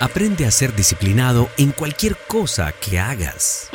Aprende a ser disciplinado en cualquier cosa que hagas.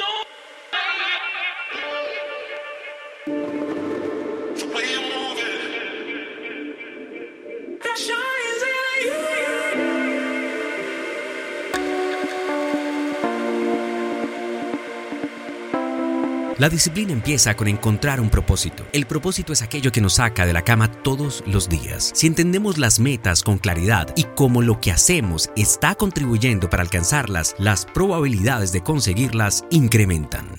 La disciplina empieza con encontrar un propósito. El propósito es aquello que nos saca de la cama todos los días. Si entendemos las metas con claridad y cómo lo que hacemos está contribuyendo para alcanzarlas, las probabilidades de conseguirlas incrementan.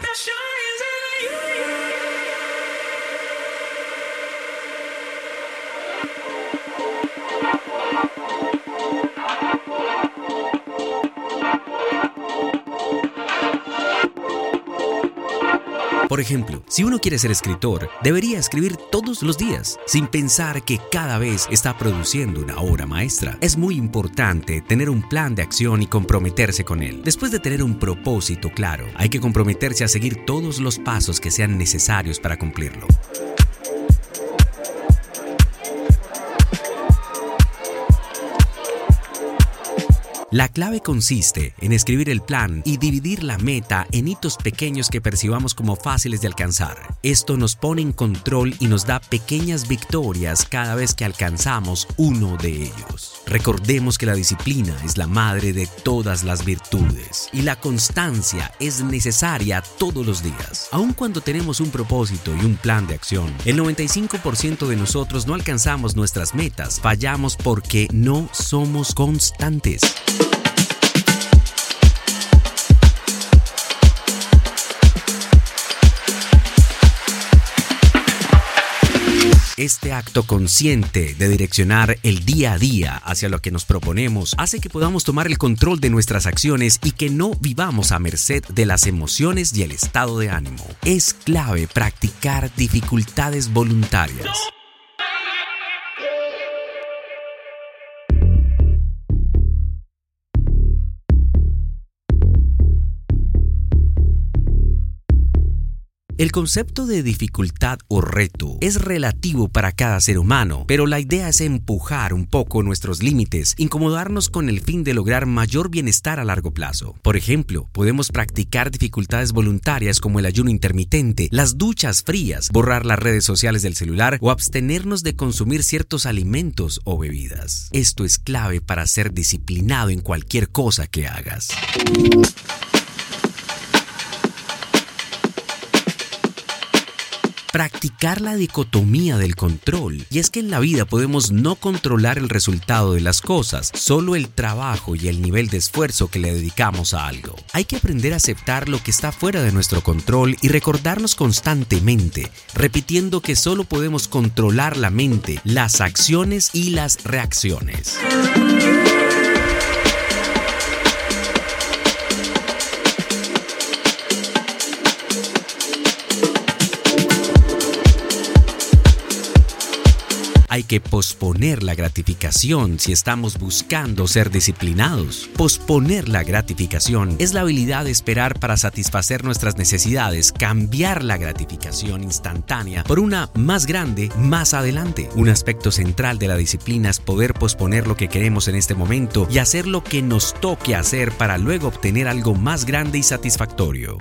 Por ejemplo, si uno quiere ser escritor, debería escribir todos los días, sin pensar que cada vez está produciendo una obra maestra. Es muy importante tener un plan de acción y comprometerse con él. Después de tener un propósito claro, hay que comprometerse a seguir todos los pasos que sean necesarios para cumplirlo. La clave consiste en escribir el plan y dividir la meta en hitos pequeños que percibamos como fáciles de alcanzar. Esto nos pone en control y nos da pequeñas victorias cada vez que alcanzamos uno de ellos. Recordemos que la disciplina es la madre de todas las virtudes y la constancia es necesaria todos los días. Aun cuando tenemos un propósito y un plan de acción, el 95% de nosotros no alcanzamos nuestras metas, fallamos porque no somos constantes. Este acto consciente de direccionar el día a día hacia lo que nos proponemos hace que podamos tomar el control de nuestras acciones y que no vivamos a merced de las emociones y el estado de ánimo. Es clave practicar dificultades voluntarias. El concepto de dificultad o reto es relativo para cada ser humano, pero la idea es empujar un poco nuestros límites, incomodarnos con el fin de lograr mayor bienestar a largo plazo. Por ejemplo, podemos practicar dificultades voluntarias como el ayuno intermitente, las duchas frías, borrar las redes sociales del celular o abstenernos de consumir ciertos alimentos o bebidas. Esto es clave para ser disciplinado en cualquier cosa que hagas. Practicar la dicotomía del control. Y es que en la vida podemos no controlar el resultado de las cosas, solo el trabajo y el nivel de esfuerzo que le dedicamos a algo. Hay que aprender a aceptar lo que está fuera de nuestro control y recordarnos constantemente, repitiendo que solo podemos controlar la mente, las acciones y las reacciones. Hay que posponer la gratificación si estamos buscando ser disciplinados. Posponer la gratificación es la habilidad de esperar para satisfacer nuestras necesidades, cambiar la gratificación instantánea por una más grande más adelante. Un aspecto central de la disciplina es poder posponer lo que queremos en este momento y hacer lo que nos toque hacer para luego obtener algo más grande y satisfactorio.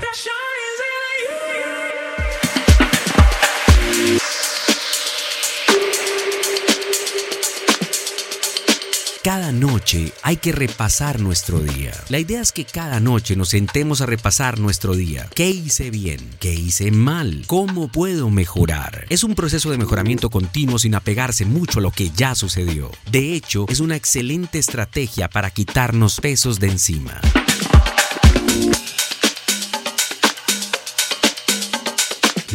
Cada noche hay que repasar nuestro día. La idea es que cada noche nos sentemos a repasar nuestro día. ¿Qué hice bien? ¿Qué hice mal? ¿Cómo puedo mejorar? Es un proceso de mejoramiento continuo sin apegarse mucho a lo que ya sucedió. De hecho, es una excelente estrategia para quitarnos pesos de encima.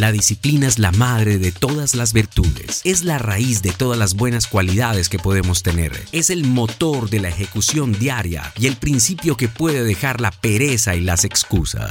La disciplina es la madre de todas las virtudes, es la raíz de todas las buenas cualidades que podemos tener, es el motor de la ejecución diaria y el principio que puede dejar la pereza y las excusas.